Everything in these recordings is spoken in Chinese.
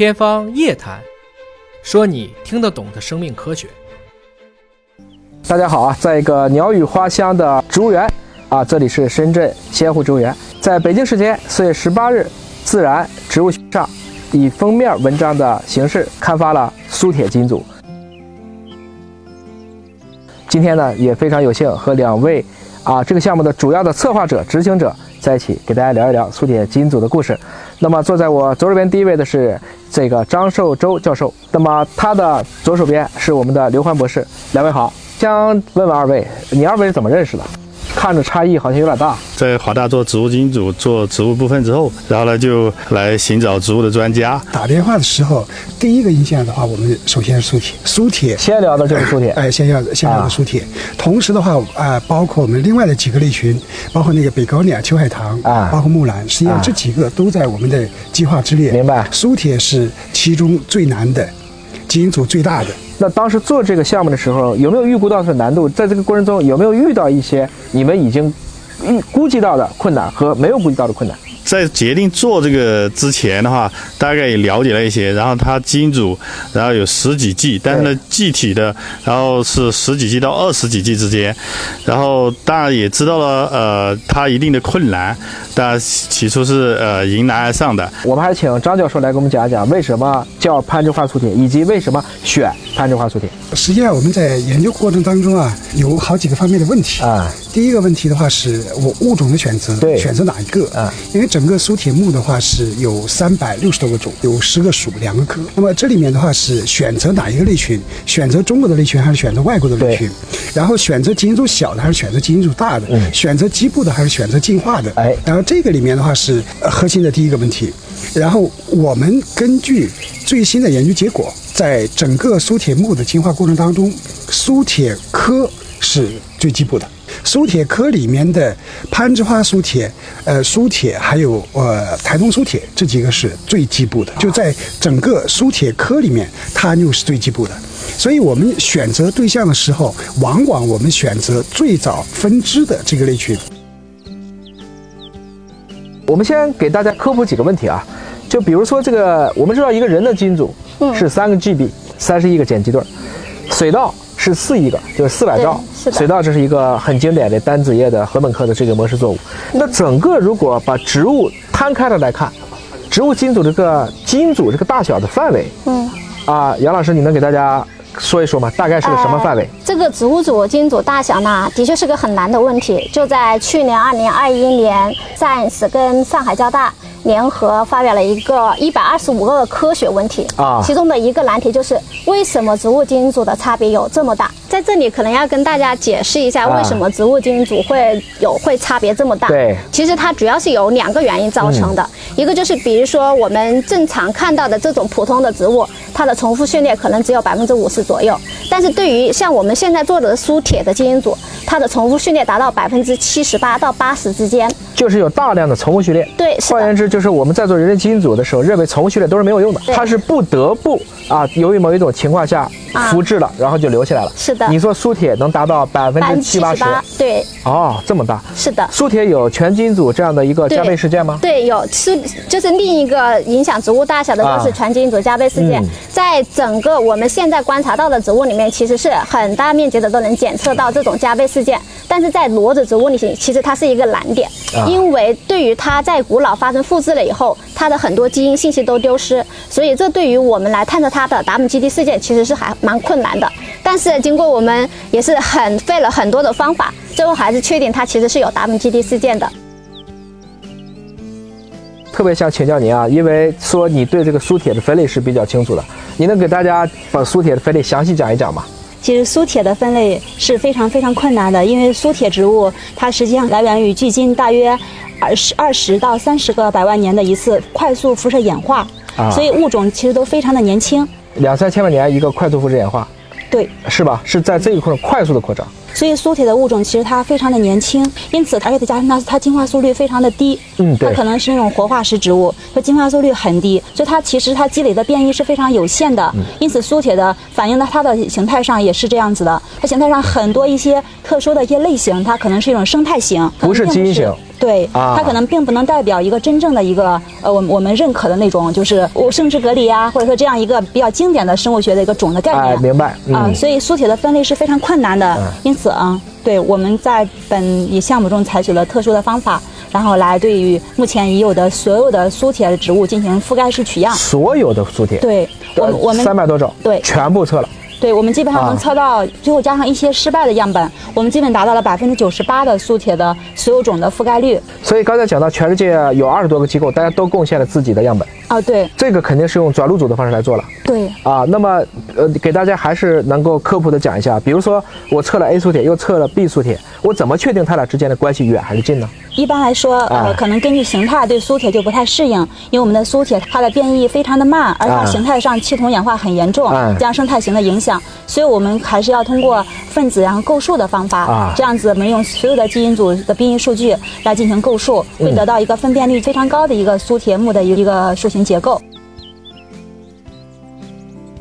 天方夜谭，说你听得懂的生命科学。大家好啊，在一个鸟语花香的植物园啊，这里是深圳仙湖植物园。在北京时间四月十八日，《自然植物》上以封面文章的形式刊发了苏铁金组。今天呢，也非常有幸和两位啊这个项目的主要的策划者、执行者在一起，给大家聊一聊苏铁基因组的故事。那么坐在我左手边第一位的是这个张寿洲教授，那么他的左手边是我们的刘欢博士。两位好，想问问二位，你二位是怎么认识的？看着差异好像有点大。在华大做植物基因组做植物部分之后，然后呢就来寻找植物的专家。打电话的时候，第一个印象的话，我们首先是苏铁，苏铁先聊的就是苏铁，哎，先要先聊的苏铁。同时的话，啊，包括我们另外的几个类群，包括那个北高粱、秋海棠啊，包括木兰，实际上这几个都在我们的计划之列。明白。苏铁是其中最难的，基因组最大的。那当时做这个项目的时候，有没有预估到它的难度？在这个过程中，有没有遇到一些你们已经预估计到的困难和没有估计到的困难？在决定做这个之前的话，大概也了解了一些。然后它基因组，然后有十几 G，但是呢，具体的，然后是十几 G 到二十几 G 之间。然后当然也知道了，呃，它一定的困难，但起初是呃迎难而上的。我们还请张教授来给我们讲一讲，为什么叫攀枝花粗铁，以及为什么选攀枝花苏铁。实际上我们在研究过程当中啊，有好几个方面的问题啊。第一个问题的话，是我物种的选择，选择哪一个啊？因为整个苏铁木的话是有三百六十多个种，有十个属，两个科。那么这里面的话是选择哪一个类群？选择中国的类群还是选择外国的类群？然后选择基因组小的还是选择基因组大的？嗯选择基部的还是选择进化的？哎，然后这个里面的话是核心的第一个问题。然后我们根据最新的研究结果，在整个苏铁木的进化过程当中，苏铁科是最基部的。苏铁科里面的攀枝花苏铁、呃苏铁，还有呃台东苏铁这几个是最基部的，就在整个苏铁科里面，它又是最基部的。所以我们选择对象的时候，往往我们选择最早分支的这个类群。我们先给大家科普几个问题啊，就比如说这个，我们知道一个人的基因组是三个 GB，三十亿个碱基对，水稻。是四亿个，就是四百兆。水稻这是一个很经典的单子叶的禾本科的这个模式作物。那整个如果把植物摊开了来看，植物基因组这个基因组这个大小的范围，嗯，啊，杨老师，你能给大家说一说吗？大概是个什么范围？这个植物组基因组大小呢，的确是个很难的问题。就在去年二零二一年，Science 跟上海交大。联合发表了一个一百二十五个科学问题啊，其中的一个难题就是为什么植物基因组的差别有这么大？在这里可能要跟大家解释一下，为什么植物基因组会有会差别这么大？对，其实它主要是有两个原因造成的，一个就是比如说我们正常看到的这种普通的植物，它的重复序列可能只有百分之五十左右，但是对于像我们现在做的苏铁的基因组，它的重复序列达到百分之七十八到八十之间，就是有大量的重复序列。对，换言之。就是我们在做人类基因组的时候，认为重复序列都是没有用的，它是不得不啊，由于某一种情况下复制了，然后就留下来了。是的，你说苏铁能达到百分之七八十？对。哦，这么大。是的。苏铁有全基因组这样的一个加倍事件吗？对，有是就是另一个影响植物大小的就是全基因组加倍事件，在整个我们现在观察到的植物里面，其实是很大面积的都能检测到这种加倍事件，但是在裸子植物里，其实它是一个难点，因为对于它在古老发生复制了以后，它的很多基因信息都丢失，所以这对于我们来探测它的达姆基地事件其实是还蛮困难的。但是经过我们也是很费了很多的方法，最后还是确定它其实是有达姆基地事件的。特别想请教您啊，因为说你对这个苏铁的分类是比较清楚的，你能给大家把苏铁的分类详细讲一讲吗？其实苏铁的分类是非常非常困难的，因为苏铁植物它实际上来源于距今大约。二十二十到三十个百万年的一次快速辐射演化，所以物种其实都非常的年轻，两三千万年一个快速辐射演化，对，是吧？是在这一块快速的扩张，所以苏铁的物种其实它非常的年轻，因此而且再加上它它进化速率非常的低，嗯，它可能是那种活化石植物，它进化速率很低，所以它其实它积累的变异是非常有限的，因此苏铁的反映在它的形态上也是这样子的，它形态上很多一些特殊的一些类型，它可能是一种生态型，不是基因型。对，它可能并不能代表一个真正的一个呃，我我们认可的那种，就是我生殖隔离啊，或者说这样一个比较经典的生物学的一个种的概念。哎，明白啊。所以苏铁的分类是非常困难的，因此啊，对我们在本一项目中采取了特殊的方法，然后来对于目前已有的所有的苏铁的植物进行覆盖式取样。所有的苏铁？对，我们我们三百多种，对，全部测了。对，我们基本上能测到，最后加上一些失败的样本，我们基本达到了百分之九十八的苏铁的所有种的覆盖率。所以刚才讲到，全世界有二十多个机构，大家都贡献了自己的样本。啊，对，这个肯定是用转录组的方式来做了。对，啊，那么呃，给大家还是能够科普的讲一下，比如说我测了 A 苏铁，又测了 B 苏铁，我怎么确定它俩之间的关系远还是近呢？一般来说，呃，可能根据形态对苏铁就不太适应，因为我们的苏铁它的变异非常的慢，而它形态上气统氧化很严重，这样生态型的影响，所以我们还是要通过分子然后构数的方法，这样子我们用所有的基因组的变异数据来进行构数，会得到一个分辨率非常高的一个苏铁木的一个树形结构。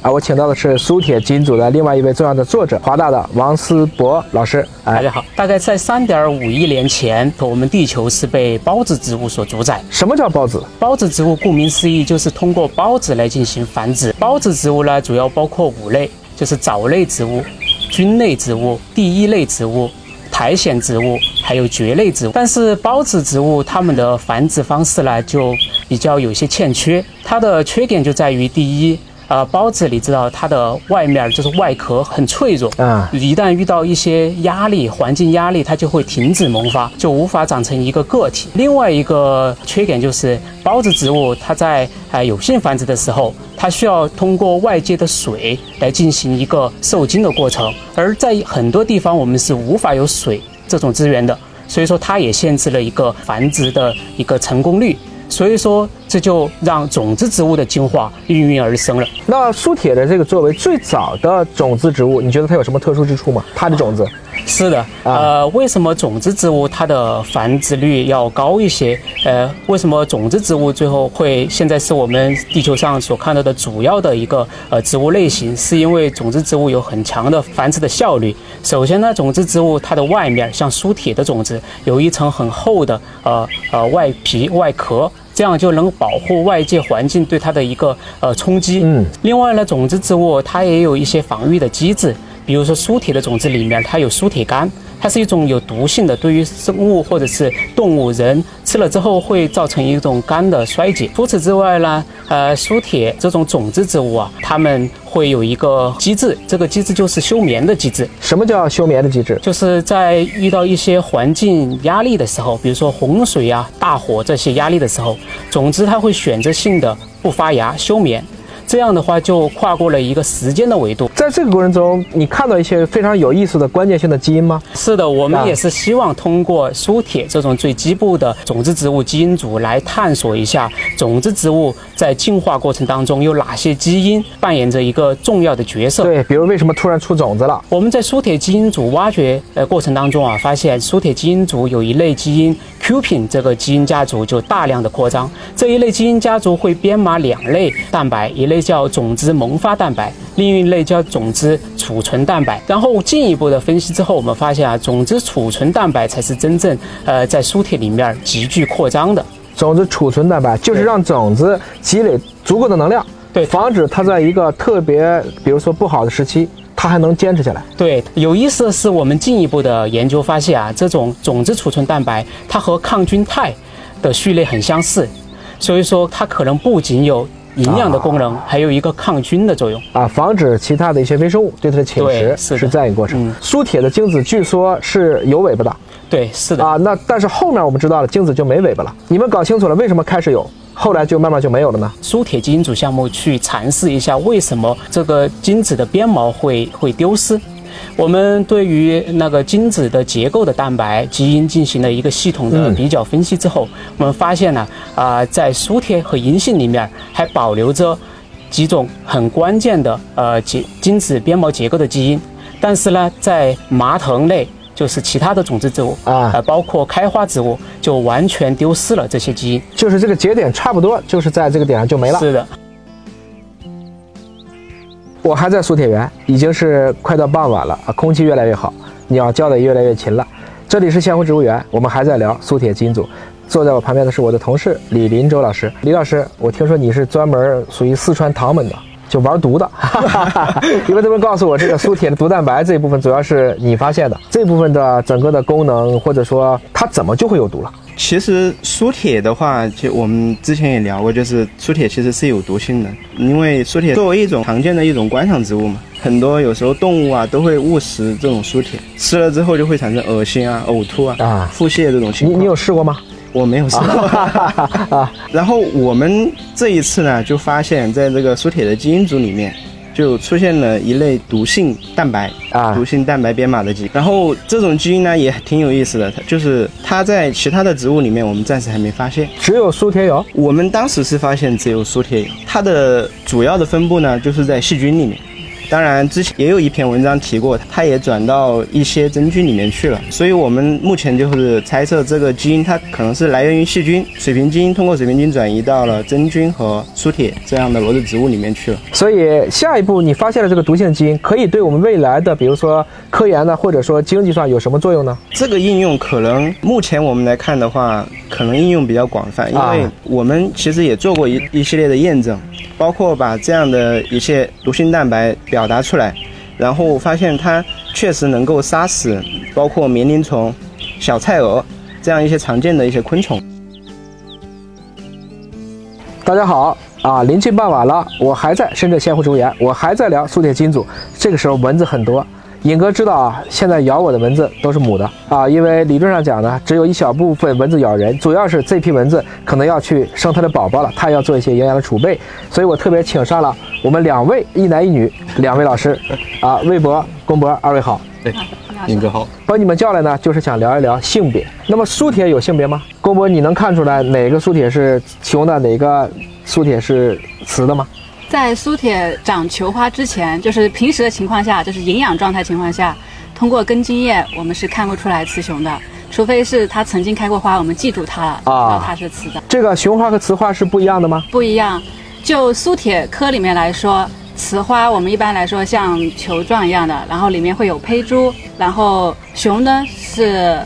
啊，我请到的是苏铁基因组的另外一位重要的作者，华大的王思博老师。大家好，大概在三点五亿年前，我们地球是被孢子植物所主宰。什么叫孢子？孢子植物顾名思义，就是通过孢子来进行繁殖。孢子植物呢，主要包括五类，就是藻类植物、菌类植物、第一类植物、苔藓植物，还有蕨类植物。但是孢子植物它们的繁殖方式呢，就比较有些欠缺。它的缺点就在于第一。呃，孢子你知道它的外面就是外壳很脆弱啊，一旦遇到一些压力、环境压力，它就会停止萌发，就无法长成一个个体。另外一个缺点就是孢子植物它在呃有性繁殖的时候，它需要通过外界的水来进行一个受精的过程，而在很多地方我们是无法有水这种资源的，所以说它也限制了一个繁殖的一个成功率。所以说，这就让种子植物的进化应运而生了。那苏铁的这个作为最早的种子植物，你觉得它有什么特殊之处吗？它的种子？是的，呃，为什么种子植物它的繁殖率要高一些？呃，为什么种子植物最后会现在是我们地球上所看到的主要的一个呃植物类型？是因为种子植物有很强的繁殖的效率。首先呢，种子植物它的外面像苏铁的种子有一层很厚的呃呃外皮外壳。这样就能保护外界环境对它的一个呃冲击。嗯，另外呢，种子植物它也有一些防御的机制，比如说苏铁的种子里面它有苏铁苷。它是一种有毒性的，对于生物或者是动物、人吃了之后会造成一种肝的衰竭。除此之外呢，呃，苏铁这种种子植物啊，它们会有一个机制，这个机制就是休眠的机制。什么叫休眠的机制？就是在遇到一些环境压力的时候，比如说洪水啊、大火这些压力的时候，种子它会选择性的不发芽休眠。这样的话，就跨过了一个时间的维度。在这个过程中，你看到一些非常有意思的关键性的基因吗？是的，我们也是希望通过苏铁这种最基部的种子植物基因组来探索一下种子植物在进化过程当中有哪些基因扮演着一个重要的角色。对，比如为什么突然出种子了？我们在苏铁基因组挖掘呃过程当中啊，发现苏铁基因组有一类基因 Q 品这个基因家族就大量的扩张。这一类基因家族会编码两类蛋白，一类。叫种子萌发蛋白，另一类叫种子储存蛋白。然后进一步的分析之后，我们发现啊，种子储存蛋白才是真正呃在苏铁里面急剧扩张的。种子储存蛋白就是让种子积累足够的能量，对，防止它在一个特别比如说不好的时期，它还能坚持下来。对，有意思的是，我们进一步的研究发现啊，这种种子储存蛋白它和抗菌肽的序列很相似，所以说它可能不仅有。营养的功能还有一个抗菌的作用啊，防止其他的一些微生物对它的侵蚀，是这样一个过程。苏铁的精子据说是有尾巴的，对，是的啊。那但是后面我们知道了，精子就没尾巴了。你们搞清楚了为什么开始有，后来就慢慢就没有了呢？苏铁基因组项目去尝试一下，为什么这个精子的鞭毛会会丢失？我们对于那个精子的结构的蛋白基因进行了一个系统的比较分析之后，我们发现呢，啊，在苏铁和银杏里面还保留着几种很关键的呃结精子鞭毛结构的基因，但是呢，在麻藤类，就是其他的种子植物啊，呃，包括开花植物，就完全丢失了这些基因，就是这个节点差不多，就是在这个点上就没了。是的。我还在苏铁园，已经是快到傍晚了啊，空气越来越好，鸟叫的越来越勤了。这里是仙湖植物园，我们还在聊苏铁金组。坐在我旁边的是我的同事李林周老师。李老师，我听说你是专门属于四川唐门的，就玩毒的。因为他们告诉我，这个苏铁的毒蛋白这一部分主要是你发现的，这部分的整个的功能，或者说它怎么就会有毒了？其实苏铁的话，就我们之前也聊过，就是苏铁其实是有毒性的，因为苏铁作为一种常见的一种观赏植物嘛，很多有时候动物啊都会误食这种苏铁，吃了之后就会产生恶心啊、呕吐啊、啊腹泻这种情况。你你有试过吗？我没有试过啊。然后我们这一次呢，就发现在这个苏铁的基因组里面。就出现了一类毒性蛋白啊，毒性蛋白编码的基因。然后这种基因呢也挺有意思的，它就是它在其他的植物里面，我们暂时还没发现，只有苏铁有。我们当时是发现只有苏铁有，它的主要的分布呢就是在细菌里面。当然，之前也有一篇文章提过，它也转到一些真菌里面去了。所以，我们目前就是猜测这个基因它可能是来源于细菌，水平基因通过水平基因转移到了真菌和苏铁这样的裸子植物里面去了。所以，下一步你发现了这个毒性基因，可以对我们未来的，比如说科研呢，或者说经济上有什么作用呢？这个应用可能目前我们来看的话，可能应用比较广泛，因为我们其实也做过一一系列的验证。包括把这样的一些毒性蛋白表达出来，然后发现它确实能够杀死包括棉铃虫、小菜蛾这样一些常见的一些昆虫。大家好啊，临近傍晚了，我还在深圳仙湖植物园，我还在聊苏铁金组。这个时候蚊子很多。尹哥知道啊，现在咬我的蚊子都是母的啊，因为理论上讲呢，只有一小部分蚊子咬人，主要是这批蚊子可能要去生它的宝宝了，它要做一些营养的储备，所以我特别请上了我们两位一男一女两位老师，啊，魏博、龚博，二位好。对，尹哥好。把你们叫来呢，就是想聊一聊性别。那么苏铁有性别吗？龚博，你能看出来哪个苏铁是雄的，哪个苏铁是雌的吗？在苏铁长球花之前，就是平时的情况下，就是营养状态情况下，通过根茎叶，我们是看不出来雌雄的，除非是它曾经开过花，我们记住它了，知道它是雌的。这个雄花和雌花是不一样的吗？不一样。就苏铁科里面来说，雌花我们一般来说像球状一样的，然后里面会有胚珠，然后雄呢是。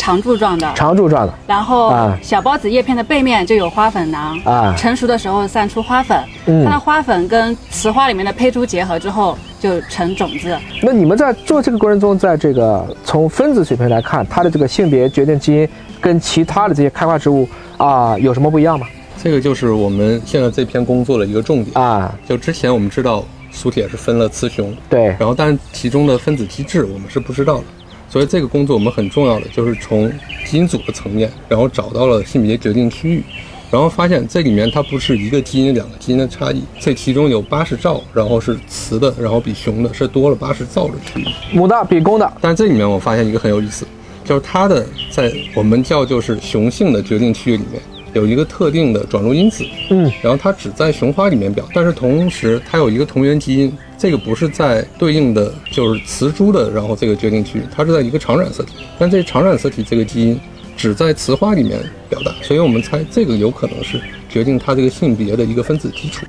长柱状的，长柱状的，然后小孢子叶片的背面就有花粉囊。啊，成熟的时候散出花粉，它的花粉跟雌花里面的胚珠结合之后就成种子。那你们在做这个过程中，在这个从分子水平来看，它的这个性别决定基因跟其他的这些开花植物啊有什么不一样吗？这个就是我们现在这篇工作的一个重点。啊。就之前我们知道苏铁是分了雌雄，对，然后但是其中的分子机制我们是不知道的。所以这个工作我们很重要的就是从基因组的层面，然后找到了性别决定区域，然后发现这里面它不是一个基因两个基因的差异，这其中有八十兆，然后是雌的，然后比雄的是多了八十兆的区域，母的比公的。但这里面我发现一个很有意思，就是它的在我们叫就是雄性的决定区域里面有一个特定的转录因子，嗯，然后它只在雄花里面表，但是同时它有一个同源基因。这个不是在对应的，就是雌株的，然后这个决定区域，它是在一个常染色体，但这常染色体这个基因只在雌花里面表达，所以我们猜这个有可能是决定它这个性别的一个分子基础。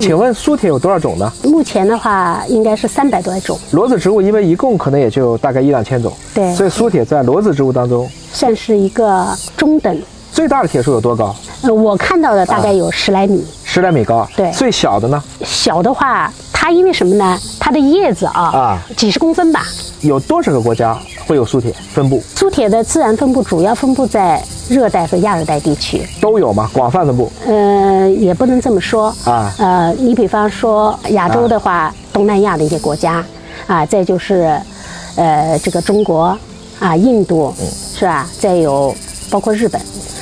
请问苏铁有多少种呢？目前的话应该是三百多种。裸子植物因为一共可能也就大概一两千种，对，所以苏铁在裸子植物当中算是一个中等。最大的铁树有多高？呃，我看到的大概有十来米。十来米高，对。最小的呢？小的话，它因为什么呢？它的叶子啊，啊，几十公分吧。有多少个国家会有苏铁分布？苏铁的自然分布主要分布在热带和亚热带地区。都有吗？广泛分布？呃，也不能这么说啊。呃，你比方说亚洲的话，东南亚的一些国家，啊，再就是，呃，这个中国，啊，印度，是啊？再有包括日本。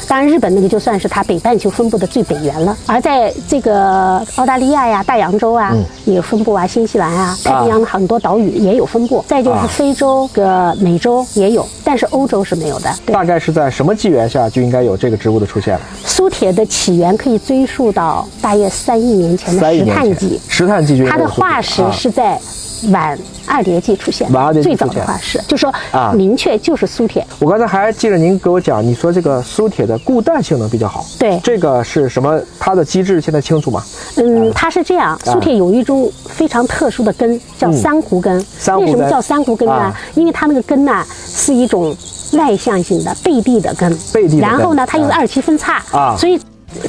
当然，日本那个就算是它北半球分布的最北缘了。而在这个澳大利亚呀、大洋洲啊，也有分布啊；新西兰啊、太平洋很多岛屿也有分布。再就是非洲、个美洲也有，但是欧洲是没有的。大概是在什么纪元下就应该有这个植物的出现了？苏铁的起源可以追溯到大约三亿年前的石炭纪。石炭纪，它的化石是在晚二叠纪出现，晚二叠纪最早的话是，就说啊，明确就是苏铁。我刚才还记得您给我讲，你说这个苏铁的固氮性能比较好。对，这个是什么？它的机制现在清楚吗？嗯，它是这样，苏铁有一种非常特殊的根，叫珊瑚根。为什么叫珊瑚根呢？因为它那个根呢是一种外向性的背地的根，背地。然后呢，它又是二期分叉啊，所以。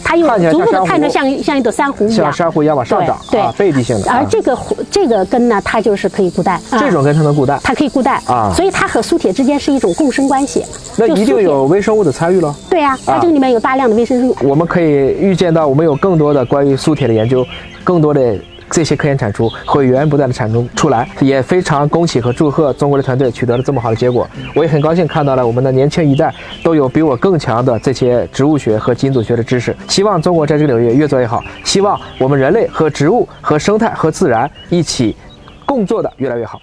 它又逐步的看着像像一朵珊瑚一样，像珊瑚一样往上涨，对，背地性的。而这个这个根呢，它就是可以固氮，这种根它能固氮，它可以固氮啊，所以它和苏铁之间是一种共生关系。那一定有微生物的参与了。对呀，它这个里面有大量的微生物。我们可以预见到，我们有更多的关于苏铁的研究，更多的。这些科研产出会源源不断的产出出来，也非常恭喜和祝贺中国的团队取得了这么好的结果。我也很高兴看到了我们的年轻一代都有比我更强的这些植物学和基因组学的知识。希望中国在这个领域越做越好，希望我们人类和植物和生态和自然一起共做的越来越好。